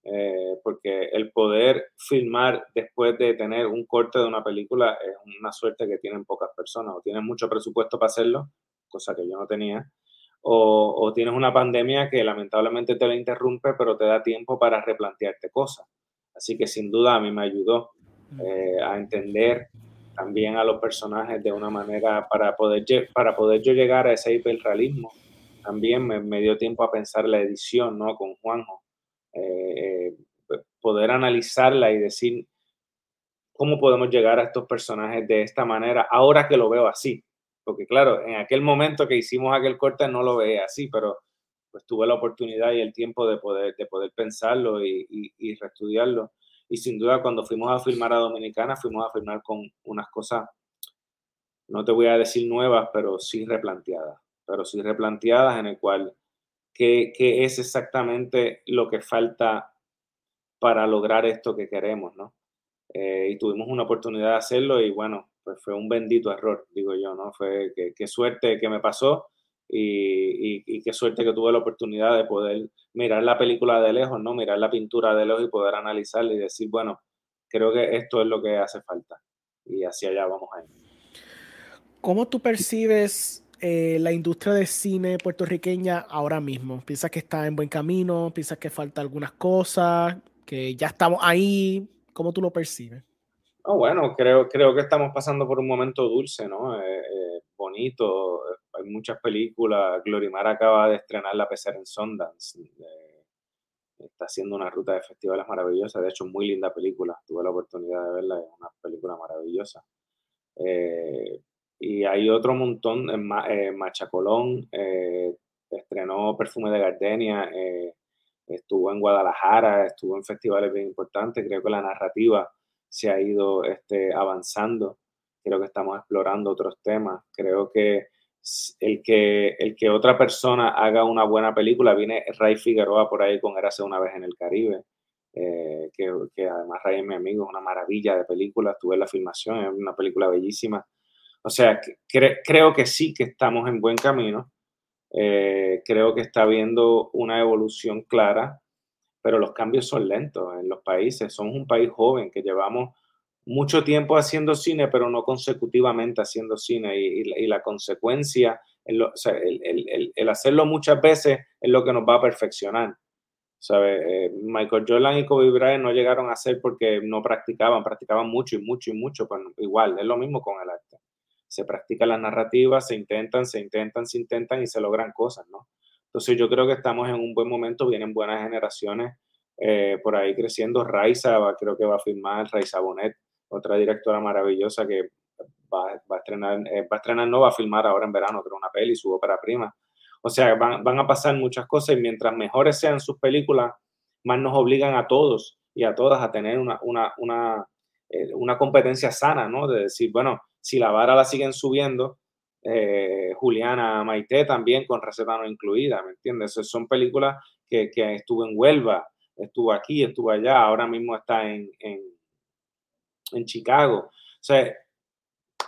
eh, porque el poder filmar después de tener un corte de una película es una suerte que tienen pocas personas, o tienen mucho presupuesto para hacerlo, cosa que yo no tenía, o, o tienes una pandemia que lamentablemente te la interrumpe, pero te da tiempo para replantearte cosas. Así que sin duda a mí me ayudó eh, a entender también a los personajes de una manera para poder, para poder yo llegar a ese hiperrealismo también me, dio tiempo a pensar la edición, ¿no? Con Juanjo. Eh, poder analizarla y decir cómo podemos llegar a estos personajes de esta manera, ahora que lo veo así. Porque claro, en aquel momento que hicimos aquel corte no lo veía así, pero pues tuve la oportunidad y el tiempo de poder, de poder pensarlo y, y, reestudiarlo. Y sin duda cuando fuimos a filmar a Dominicana, fuimos a filmar con unas cosas, no te voy a decir nuevas, pero sí replanteadas, pero sí replanteadas en el cual, ¿qué, qué es exactamente lo que falta para lograr esto que queremos, ¿no? Eh, y tuvimos una oportunidad de hacerlo y bueno, pues fue un bendito error, digo yo, ¿no? Fue qué suerte que me pasó y, qué suerte que tuve la oportunidad de poder mirar la película de lejos, ¿no? Mirar la pintura de lejos y poder analizarla y decir, bueno, creo que esto es lo que hace falta y hacia allá vamos a ir. ¿Cómo tú percibes eh, la industria de cine puertorriqueña ahora mismo? ¿Piensas que está en buen camino? ¿Piensas que falta algunas cosas? ¿Que ya estamos ahí? ¿Cómo tú lo percibes? Bueno, creo, creo que estamos pasando por un momento dulce, ¿no? Eh, eh, bonito. Hay muchas películas. Glorimar acaba de estrenar La Pecera en Sundance. está haciendo una ruta de festivales maravillosa. De hecho, muy linda película. Tuve la oportunidad de verla. Es una película maravillosa. Y hay otro montón. Machacolón estrenó Perfume de Gardenia estuvo en Guadalajara, estuvo en festivales bien importantes, creo que la narrativa se ha ido este, avanzando, creo que estamos explorando otros temas, creo que el, que el que otra persona haga una buena película, viene Ray Figueroa por ahí con Érase una vez en el Caribe, eh, que, que, además Ray es mi amigo, es una maravilla de película, estuve en la filmación, es una película bellísima. O sea, creo que sí que estamos en buen camino eh, creo que está habiendo una evolución clara, pero los cambios son lentos en los países. Somos un país joven que llevamos mucho tiempo haciendo cine, pero no consecutivamente haciendo cine. Y, la consecuencia, el, hacerlo muchas veces es lo que nos va a perfeccionar. ¿Sabe? Eh, Michael Jordan y Kobe Bryant no llegaron a hacer porque no practicaban, practicaban mucho y mucho y mucho. Pues igual, es lo mismo con el arte se practica la narrativa, se intentan, se intentan, se intentan y se logran cosas, ¿no? Entonces yo creo que estamos en un buen momento, vienen buenas generaciones eh, por ahí creciendo. Raiza creo que va a firmar, Raiza Bonet, otra directora maravillosa que va, a estrenar, eh, va a estrenar, no va a filmar ahora en verano, creo, una peli, su ópera prima. O sea, van, van, a pasar muchas cosas y mientras mejores sean sus películas, más nos obligan a todos y a todas a tener una, una, una, eh, una competencia sana, ¿no? De decir, bueno, si la vara la siguen subiendo, eh, Juliana Maite también con receta no incluida, ¿me entiendes? Son películas que, estuvo en Huelva, estuvo aquí, estuvo allá, ahora mismo está en, en, en Chicago. O sea,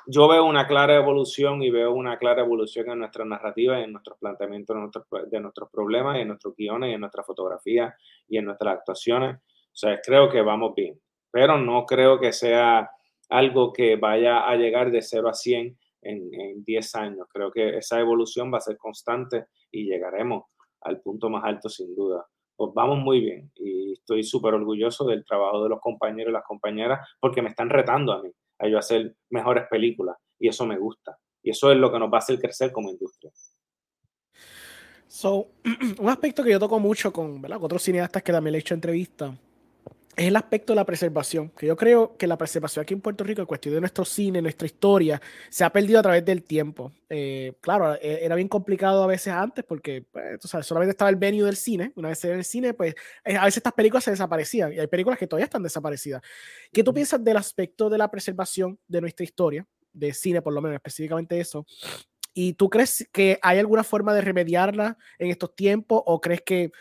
yo veo una clara evolución y veo una clara evolución en nuestra narrativa en nuestros planteamientos de nuestros, problemas, en nuestros guiones, en nuestra fotografía y en nuestras actuaciones. O sea, creo que vamos bien, pero no creo que sea algo que vaya a llegar de 0 a 100 en, 10 años. Creo que esa evolución va a ser constante y llegaremos al punto más alto sin duda. Pues vamos muy bien y estoy súper orgulloso del trabajo de los compañeros y las compañeras porque me están retando a mí, a yo hacer mejores películas y eso me gusta. Y eso es lo que nos va a hacer crecer como industria. So, [CLEARS THROAT] un aspecto que yo toco mucho con, con otros cineastas que también le he hecho entrevistas es el aspecto de la preservación, que yo creo que la preservación aquí en Puerto Rico, en cuestión de nuestro cine, nuestra historia, se ha perdido a través del tiempo. Eh, claro, e, era bien complicado a veces antes porque pues, solamente estaba el venue del cine. Una vez en el cine, pues eh, a veces estas películas se desaparecían y hay películas que todavía están desaparecidas. ¿Qué tú piensas del aspecto de la preservación de nuestra historia, de cine por lo menos, específicamente eso? ¿Y tú crees que hay alguna forma de remediarla en estos tiempos o crees que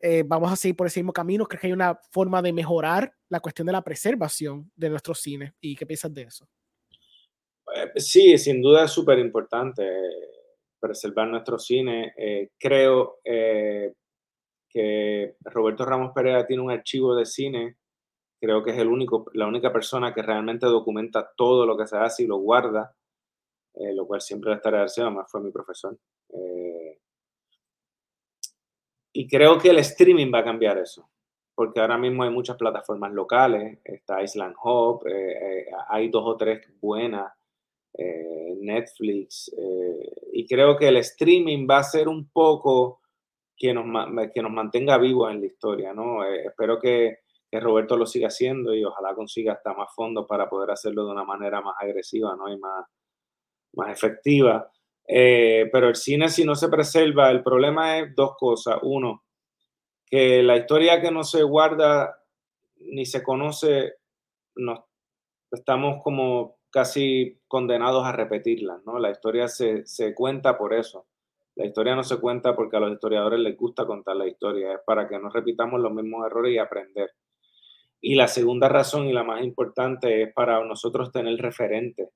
eh, vamos a seguir por ese mismo camino? ¿Crees que hay una forma de mejorar la cuestión de la preservación de nuestro cine? ¿Y qué piensas de eso? Eh, sí, sin duda es súper importante eh, preservar nuestro cine. creo que Roberto Ramos Pereira tiene un archivo de cine. Creo que es el único, la única persona que realmente documenta todo lo que se hace y lo guarda, lo cual siempre le estaré agradecido, además fue mi profesor. Y creo que el streaming va a cambiar eso, porque ahora mismo hay muchas plataformas locales, está Island Hop, eh, eh, hay dos o tres buenas, eh, Netflix, y creo que el streaming va a ser un poco que nos, que nos mantenga vivos en la historia, ¿no? espero que, que, Roberto lo siga haciendo y ojalá consiga hasta más fondos para poder hacerlo de una manera más agresiva, ¿no? Y más, más efectiva. Pero el cine, si no se preserva, el problema es dos cosas. Uno, que la historia que no se guarda ni se conoce, nos, estamos como casi condenados a repetirla, ¿no? La historia se, se, cuenta por eso. La historia no se cuenta porque a los historiadores les gusta contar la historia, es para que no repitamos los mismos errores y aprender. Y la segunda razón y la más importante es para nosotros tener referentes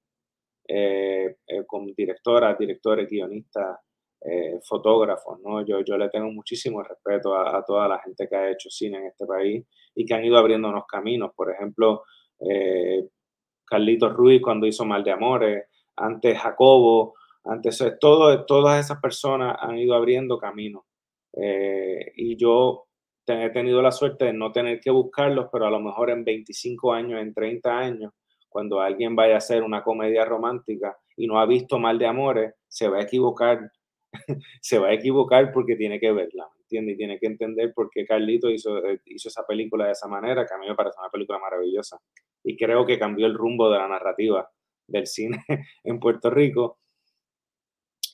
eh, eh, con directoras, directores, guionistas, eh, fotógrafos, ¿no? Yo, yo le tengo muchísimo respeto a, toda la gente que ha hecho cine en este país y que han ido abriéndonos caminos. Por ejemplo, eh, Carlitos Ruiz cuando hizo Mal de Amores, antes Jacobo, antes todo, todas esas personas han ido abriendo caminos. Eh, y yo he tenido la suerte de no tener que buscarlos, pero a lo mejor en 25 años, en 30 años, cuando alguien vaya a hacer una comedia romántica y no ha visto Mal de Amores, se va a equivocar [LAUGHS] se va a equivocar porque tiene que verla, ¿me entiendes? Y tiene que entender por qué Carlito hizo, eh, hizo esa película de esa manera, que a mí me parece una película maravillosa. Y creo que cambió el rumbo de la narrativa del cine [LAUGHS] en Puerto Rico.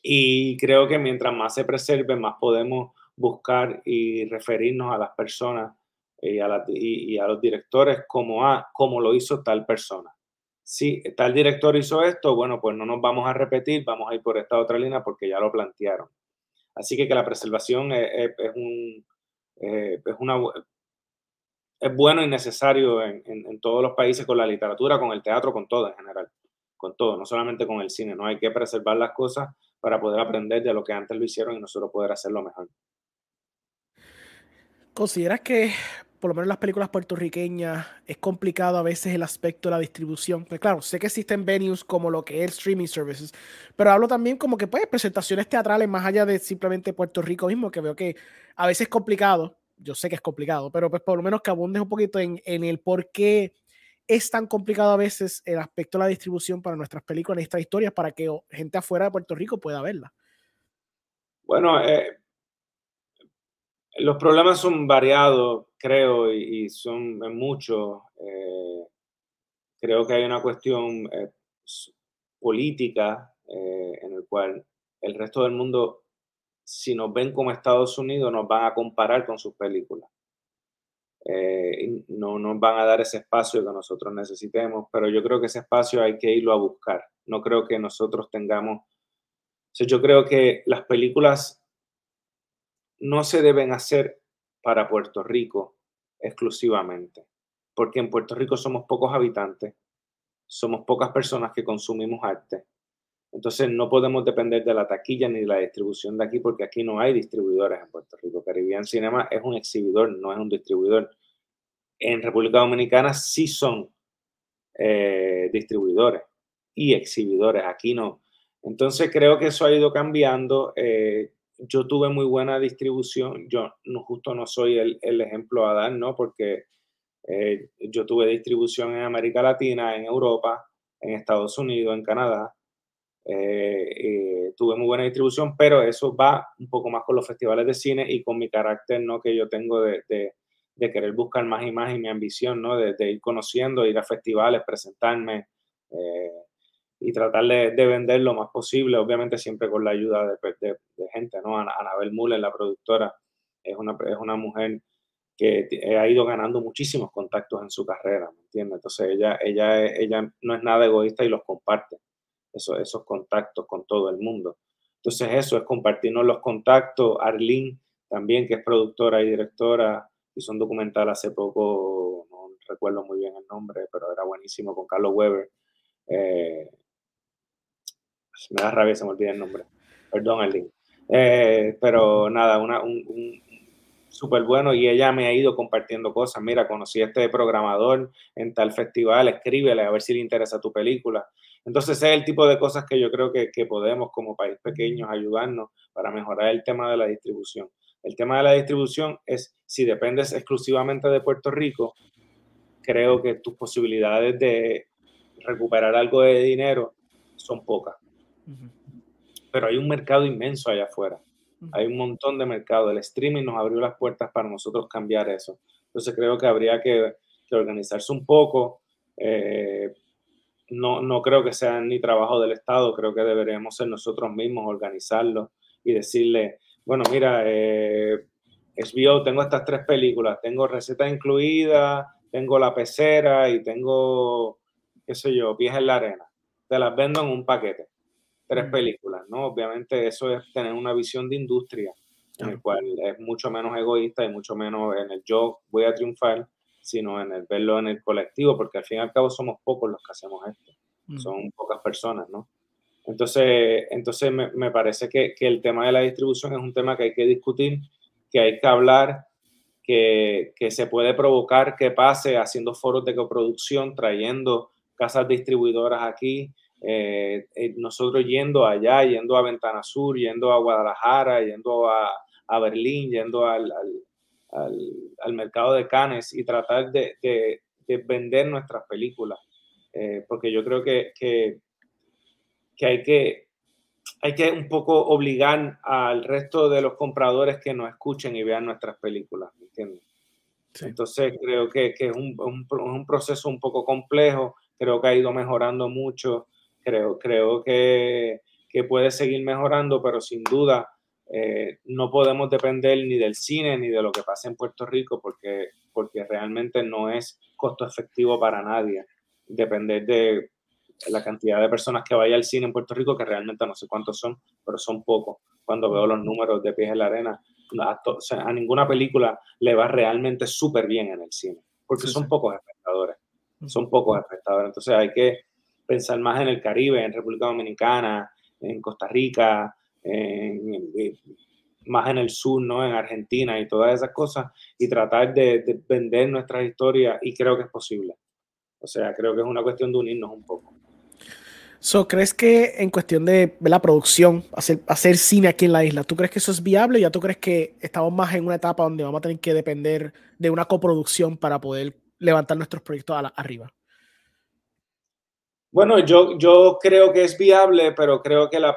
Y creo que mientras más se preserve, más podemos buscar y referirnos a las personas y a, y, a los directores como, a, como lo hizo tal persona si tal director hizo esto, bueno, pues no nos vamos a repetir, vamos a ir por esta otra línea porque ya lo plantearon. Así que que la preservación es, un, eh, es, bueno y necesario en, en, todos los países con la literatura, con el teatro, con todo en general, con todo, no solamente con el cine, no hay que preservar las cosas para poder aprender de lo que antes lo hicieron y nosotros poder hacerlo mejor. ¿Consideras que por lo menos en las películas puertorriqueñas, es complicado a veces el aspecto de la distribución. Pues claro, sé que existen venues como lo que es streaming services, pero hablo también como que pues presentaciones teatrales más allá de simplemente Puerto Rico mismo, que veo que a veces es complicado. Yo sé que es complicado, pero pues por lo menos que abundes un poquito en, en el por qué es tan complicado a veces el aspecto de la distribución para nuestras películas, nuestras historias, para que gente afuera de Puerto Rico pueda verla. Bueno, eh, los problemas son variados, creo, y, son muchos. Eh, creo que hay una cuestión eh, política eh, en el cual el resto del mundo, si nos ven como Estados Unidos, nos van a comparar con sus películas. no nos van a dar ese espacio que nosotros necesitemos, pero yo creo que ese espacio hay que irlo a buscar. No creo que nosotros tengamos... yo creo que las películas no se deben hacer para Puerto Rico exclusivamente, porque en Puerto Rico somos pocos habitantes, somos pocas personas que consumimos arte. Entonces no podemos depender de la taquilla ni de la distribución de aquí porque aquí no hay distribuidores en Puerto Rico. Caribbean Cinema es un exhibidor, no es un distribuidor. En República Dominicana sí son eh, distribuidores y exhibidores, aquí no. Entonces creo que eso ha ido cambiando. Eh, yo tuve muy buena distribución. Yo no, justo no soy el, el ejemplo a dar, ¿no? Porque eh, yo tuve distribución en América Latina, en Europa, en Estados Unidos, en Canadá. Eh, tuve muy buena distribución, pero eso va un poco más con los festivales de cine y con mi carácter, ¿no? Que yo tengo de, de, de querer buscar más y más y mi ambición, ¿no? De, ir conociendo, ir a festivales, presentarme. Eh, y tratar de, vender lo más posible, obviamente siempre con la ayuda de, gente, ¿no? Anabel Muller, la productora, es una, es una mujer que ha ido ganando muchísimos contactos en su carrera, ¿me entiendes? Entonces ella, ella, ella no es nada egoísta y los comparte, esos, esos contactos con todo el mundo. Entonces eso es compartirnos los contactos. Arlene también, que es productora y directora, hizo un documental hace poco, no recuerdo muy bien el nombre, pero era buenísimo con Carlos Weber. Eh, me da rabia, se me olvida el nombre. Perdón, Arlene. Eh, pero nada, una, un, un súper bueno y ella me ha ido compartiendo cosas. Mira, conocí a este programador en tal festival, escríbele a ver si le interesa tu película. Entonces, ese es el tipo de cosas que yo creo que, que podemos como país pequeño ayudarnos para mejorar el tema de la distribución. El tema de la distribución es, si dependes exclusivamente de Puerto Rico, creo que tus posibilidades de recuperar algo de dinero son pocas. Pero hay un mercado inmenso allá afuera. Hay un montón de mercado. El streaming nos abrió las puertas para nosotros cambiar eso. Entonces creo que habría que, organizarse un poco. Eh, no, no creo que sea ni trabajo del Estado, creo que deberíamos ser nosotros mismos organizarlo y decirle, bueno, mira, eh, HBO, tengo estas tres películas, tengo receta incluida, tengo la pecera y tengo, qué sé yo, pies en la arena. Te las vendo en un paquete. Tres películas, ¿no? Obviamente eso es tener una visión de industria en el cual es mucho menos egoísta y mucho menos en el yo voy a triunfar, sino en el verlo en el colectivo, porque al fin y al cabo somos pocos los que hacemos esto. Mm. Son pocas personas, ¿no? Entonces, entonces me, me parece que, que, el tema de la distribución es un tema que hay que discutir, que hay que hablar, que, que se puede provocar que pase haciendo foros de coproducción, trayendo casas distribuidoras aquí, eh, eh, nosotros yendo allá, yendo a Ventana Sur, yendo a Guadalajara, yendo a, a Berlín, yendo al, al, al, mercado de Cannes y tratar de, de, de vender nuestras películas. Eh, porque yo creo que, que, que, hay que hay que un poco obligar al resto de los compradores que nos escuchen y vean nuestras películas, ¿me entiendes? Entonces creo que, que es un, un, un, proceso un poco complejo, creo que ha ido mejorando mucho, creo, creo que, que puede seguir mejorando, pero sin duda eh, no podemos depender ni del cine ni de lo que pasa en Puerto Rico porque, porque realmente no es costo efectivo para nadie depender de la cantidad de personas que vaya al cine en Puerto Rico, que realmente no sé cuántos son, pero son pocos. Cuando veo los números de pies en la arena, a, a ninguna película le va realmente súper bien en el cine, porque son pocos espectadores, son pocos espectadores. Entonces hay que pensar más en el Caribe, en República Dominicana, en Costa Rica, más en el sur, ¿no? En Argentina y todas esas cosas, y tratar de, vender nuestras historias, y creo que es posible. O sea, creo que es una cuestión de unirnos un poco. So, ¿Crees que en cuestión de, la producción, hacer, cine aquí en la isla, ¿tú crees que eso es viable? ¿Ya tú crees que estamos más en una etapa donde vamos a tener que depender de una coproducción para poder levantar nuestros proyectos arriba? Bueno, yo, yo creo que es viable, pero creo que la,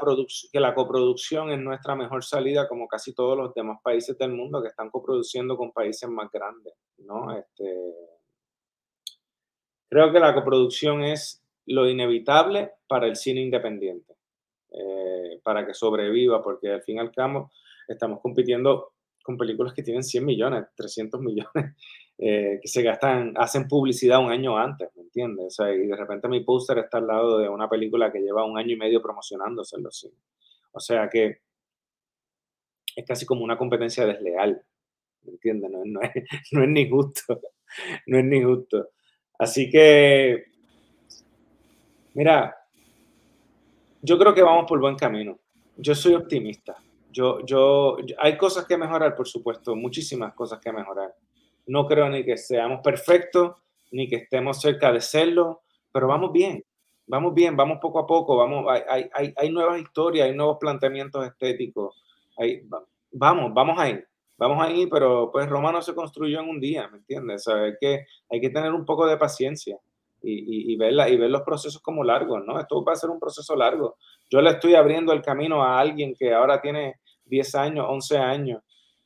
que la coproducción es nuestra mejor salida, como casi todos los demás países del mundo que están coproduciendo con países más grandes, ¿no? Este, creo que la coproducción es lo inevitable para el cine independiente, eh, para que sobreviva, porque al fin y al cabo estamos compitiendo con películas que tienen 100 millones, 300 millones, eh, que se gastan, hacen publicidad un año antes, ¿me entiendes? O sea, y de repente mi póster está al lado de una película que lleva un año y medio promocionándose en los cines. O sea que es casi como una competencia desleal, ¿me entiendes? No, no, es, [LAUGHS] no es ni justo, no es ni justo. Así que, mira, yo creo que vamos por buen camino. Yo soy optimista. Yo, yo, hay cosas que mejorar, por supuesto, muchísimas cosas que mejorar no creo ni que seamos perfectos, ni que estemos cerca de serlo, pero vamos bien, vamos bien, vamos poco a poco, vamos, hay, hay, hay nuevas historias, hay nuevos planteamientos estéticos, hay, vamos, vamos ahí, vamos ahí, pero pues Roma no se construyó en un día, ¿me entiendes? Hay, que, hay que tener un poco de paciencia y, y, verla, y ver los procesos como largos, ¿no? Esto va a ser un proceso largo. Yo le estoy abriendo el camino a alguien que ahora tiene 10 años, 11 años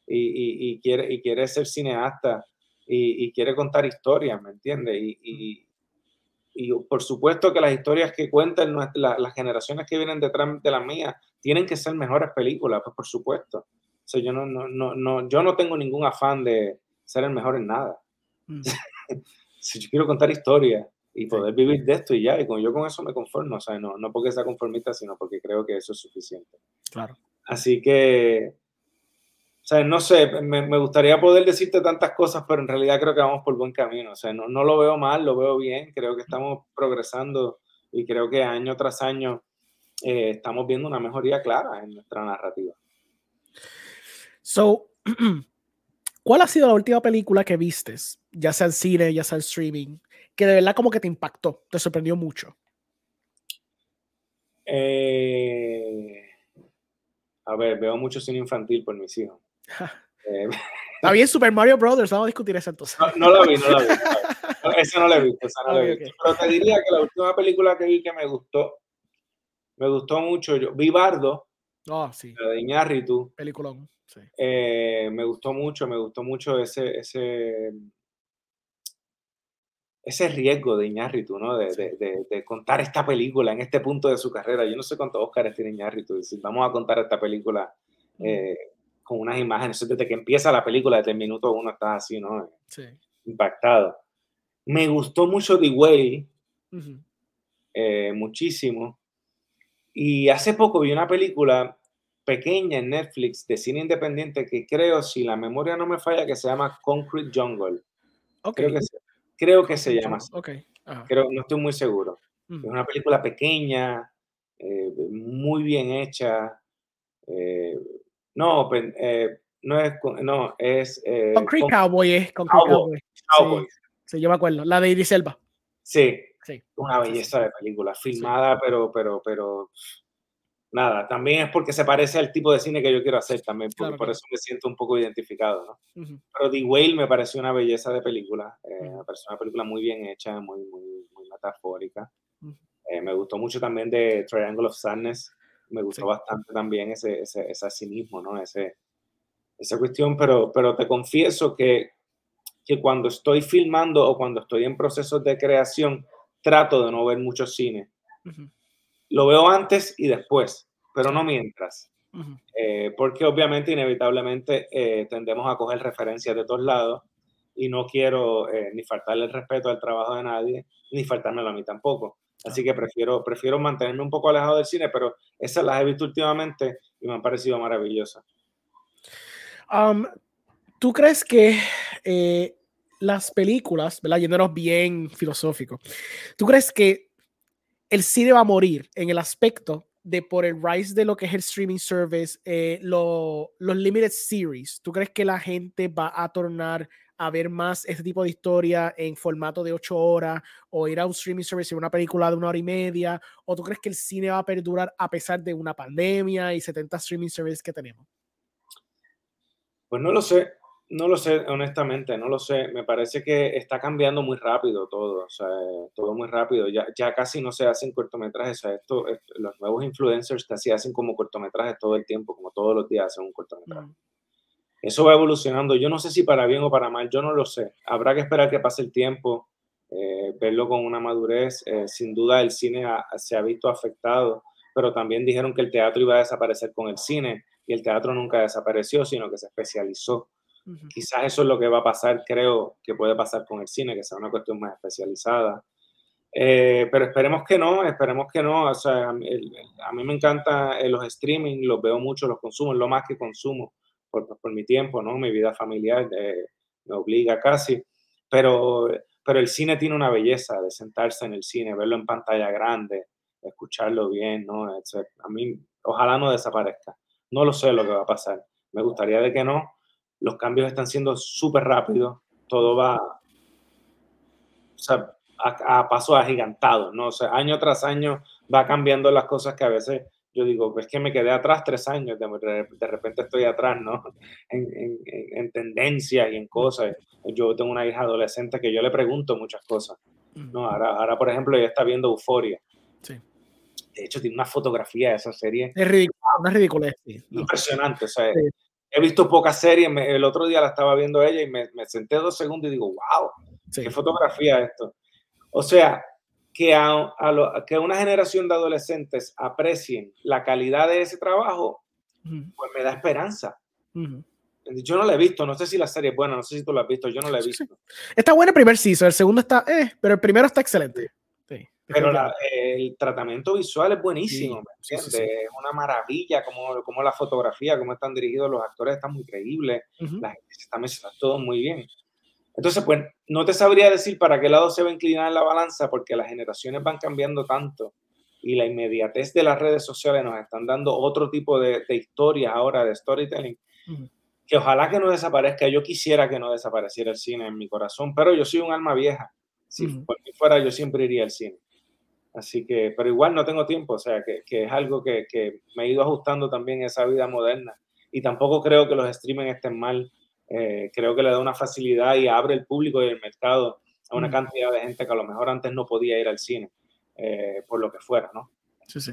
y, y quiere, y quiere ser cineasta y, quiere contar historias, ¿me entiendes? Y, y, por supuesto que las historias que cuentan las generaciones que vienen detrás de las mías tienen que ser mejores películas, pues por supuesto. O sea, yo no, no, no, no, yo no tengo ningún afán de ser el mejor en nada. Mm. [LAUGHS] si yo quiero contar historias y poder vivir de esto y ya, y con, yo con eso me conformo, o sea, no, no porque sea conformista, sino porque creo que eso es suficiente. Claro. Así que o sea, no sé, me, me, gustaría poder decirte tantas cosas, pero en realidad creo que vamos por buen camino. O sea, no, no, lo veo mal, lo veo bien. Creo que estamos progresando y creo que año tras año eh, estamos viendo una mejoría clara en nuestra narrativa. So, [CLEARS THROAT] ¿cuál ha sido la última película que vistes, ya sea en cine, ya sea en streaming, que de verdad como que te impactó, te sorprendió mucho? Eh, a ver, veo mucho cine infantil por mis hijos. Eh, [LAUGHS] Está bien, Super Mario Brothers, vamos a discutir eso entonces. No, lo vi, no lo vi. Eso no lo he visto, no lo he visto. Pero te diría que la última película que vi que me gustó Me gustó mucho. Yo vi Bardo, oh, sí. la de Iñárritu. Peliculón, sí. Eh, me gustó mucho, me gustó mucho ese, ese, ese riesgo de Iñárritu, ¿no? De, de, de, contar esta película en este punto de su carrera. Yo no sé cuántos Oscars tiene Iñárritu. Vamos a contar esta película eh, con unas imágenes. Desde que empieza la película, desde el minuto uno estás así, ¿no? Sí. Impactado. Me gustó mucho The Way, eh, muchísimo. Y hace poco vi una película pequeña en Netflix de cine independiente que creo, si la memoria no me falla, que se llama Concrete Jungle. Okay. Creo que se, creo que se llama así. Okay. Creo, no estoy muy seguro. Es una película pequeña, eh, muy bien hecha. Eh, no, eh, no es, no, es... Concrete Cowboy es Concrete Cowboy. Cowboy. Sí, yo me acuerdo. La de Idris Elba. Sí, sí. una belleza de película, filmada, pero, pero, pero nada, también es porque se parece al tipo de cine que yo quiero hacer también, porque por eso me siento un poco identificado, ¿no? Pero The Whale me pareció una belleza de película, eh, me pareció una película muy bien hecha, muy, muy, muy metafórica. Eh, me gustó mucho también de Triangle of Sadness, me gustó bastante también ese, ese, ese asimismo, ¿no? Ese, esa cuestión, pero, pero te confieso que, que cuando estoy filmando o cuando estoy en procesos de creación, trato de no ver mucho cine. Lo veo antes y después, pero no mientras. Eh, porque obviamente, inevitablemente, eh, tendemos a coger referencias de todos lados y no quiero eh, ni faltarle el respeto al trabajo de nadie, ni faltármelo a mí tampoco. Así que prefiero, prefiero mantenerme un poco alejado del cine, pero esas las he visto últimamente y me han parecido maravillosas. Um, ¿Tú crees que las películas, ¿verdad? Yéndonos bien filosófico, ¿tú crees que el cine va a morir en el aspecto de por el rise de lo que es el streaming service, eh, los limited series? ¿Tú crees que la gente va a tornar a ver más este tipo de historia en formato de ocho horas o ir a un streaming service en una película de una hora y media? ¿O tú crees que el cine va a perdurar a pesar de una pandemia y 70 streaming services que tenemos? Pues no lo sé. No lo sé, honestamente, no lo sé. Me parece que está cambiando muy rápido todo, o sea, todo muy rápido. Ya, ya casi no se hacen cortometrajes, o sea, esto, los nuevos influencers casi hacen como cortometrajes todo el tiempo, como todos los días hacen un cortometraje. Mm. Eso va evolucionando. Yo no sé si para bien o para mal, yo no lo sé. Habrá que esperar que pase el tiempo, eh, verlo con una madurez. Eh, sin duda el cine se ha visto afectado, pero también dijeron que el teatro iba a desaparecer con el cine y el teatro nunca desapareció, sino que se especializó. Quizás eso es lo que va a pasar, creo que puede pasar con el cine, que sea una cuestión más especializada. Eh, pero esperemos que no, esperemos que no. O sea, a mí, me encanta eh, los streaming, los veo mucho, los consumo, lo más que consumo por, por mi tiempo, ¿no? Mi vida familiar eh, me obliga casi. Pero, pero el cine tiene una belleza de sentarse en el cine, verlo en pantalla grande, escucharlo bien, ¿no? a mí, ojalá no desaparezca. No lo sé lo que va a pasar. Me gustaría de que no, los cambios están siendo súper rápidos, todo va o sea, a, pasos agigantados, ¿no? O sea, año tras año va cambiando las cosas que a veces yo digo, pues que me quedé atrás tres años, de, de repente estoy atrás, ¿no? [LAUGHS] En, en, en, tendencias y en cosas. Yo tengo una hija adolescente que yo le pregunto muchas cosas, ¿no? Ahora, ahora por ejemplo, ella está viendo Euforia. Sí. De hecho, tiene una fotografía de esa serie. Es ridículo, es ridículo. Impresionante, o sea, he visto pocas series, el otro día la estaba viendo ella y me, senté dos segundos y digo, wow, qué fotografía esto. O sea, que, a, que una generación de adolescentes aprecien la calidad de ese trabajo, pues me da esperanza. Yo no la he visto, no sé si la serie es buena, no sé si tú la has visto, yo no la he visto. Está buena el primer season, el segundo está, eh, pero el primero está excelente. Pero el tratamiento visual es buenísimo, Es una maravilla, como, como la fotografía, cómo están dirigidos los actores, están muy creíbles, la gente está mezclando todo muy bien. Entonces, pues, no te sabría decir para qué lado se va a inclinar la balanza, porque las generaciones van cambiando tanto y la inmediatez de las redes sociales nos están dando otro tipo de, de historias ahora, de storytelling, que ojalá que no desaparezca. Yo quisiera que no desapareciera el cine en mi corazón, pero yo soy un alma vieja. Si por mí fuera, yo siempre iría al cine. Así que, pero igual no tengo tiempo, o sea, que, que es algo que, que, me he ido ajustando también a esa vida moderna. Y tampoco creo que los streaming estén mal. Eh, creo que le da una facilidad y abre el público y el mercado a una cantidad de gente que a lo mejor antes no podía ir al cine, eh, por lo que fuera, ¿no? Sí, sí.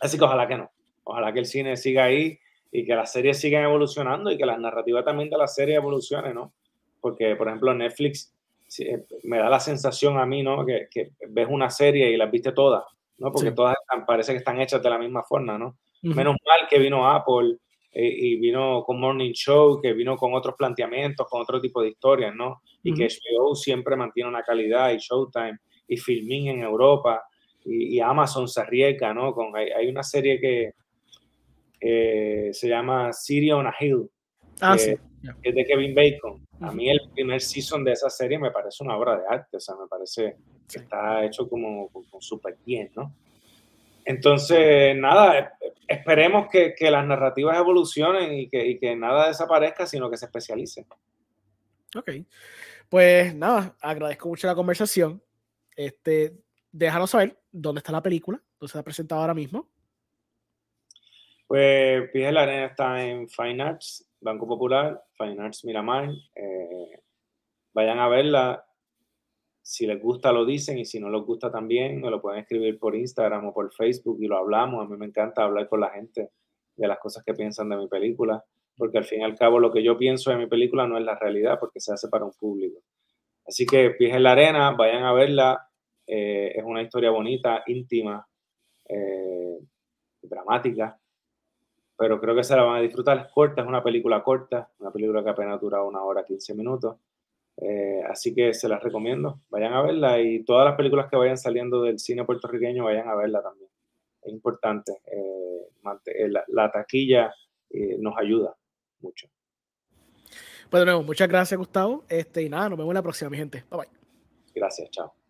Así que ojalá que no. Ojalá que el cine siga ahí y que las series sigan evolucionando y que la narrativa también de la serie evolucione, ¿no? Porque, por ejemplo, Netflix eh, me da la sensación a mí, ¿no? Que, ves una serie y las viste todas, ¿no? Porque todas parece que están hechas de la misma forma, ¿no? Menos mal que vino Apple y vino con Morning Show, que vino con otros planteamientos, con otro tipo de historias, ¿no? Y que HBO siempre mantiene una calidad y Showtime y Filmin en Europa y, Amazon se arriesga, ¿no? Con, hay, una serie que se llama City on a Hill, ah, que, es de Kevin Bacon. A mí el primer season de esa serie me parece una obra de arte, o sea, me parece que está hecho como, súper bien, ¿no? Entonces, nada, esperemos que, que, las narrativas evolucionen y que, y que nada desaparezca, sino que se especialicen. Ok. Pues nada, agradezco mucho la conversación. Este, déjanos saber dónde está la película, dónde se ha presentado ahora mismo. Pues Pies la Arena está en Fine Arts, Banco Popular, Fine Arts Miramar. Eh, vayan a verla. Si les gusta lo dicen y si no les gusta también me lo pueden escribir por Instagram o por Facebook y lo hablamos. A mí me encanta hablar con la gente de las cosas que piensan de mi película, porque al fin y al cabo lo que yo pienso de mi película no es la realidad porque se hace para un público. Así que Pies en la Arena, vayan a verla. Eh, es una historia bonita, íntima, eh, dramática, pero creo que se la van a disfrutar. Es corta, es una película corta, una película que apenas dura una hora, 15 minutos. Eh, así que se las recomiendo, vayan a verla y todas las películas que vayan saliendo del cine puertorriqueño vayan a verla también. Es importante, la, taquilla nos ayuda mucho. Pues de nuevo, muchas gracias Gustavo. Este, y nada, nos vemos la próxima, mi gente. Bye bye. Gracias, chao.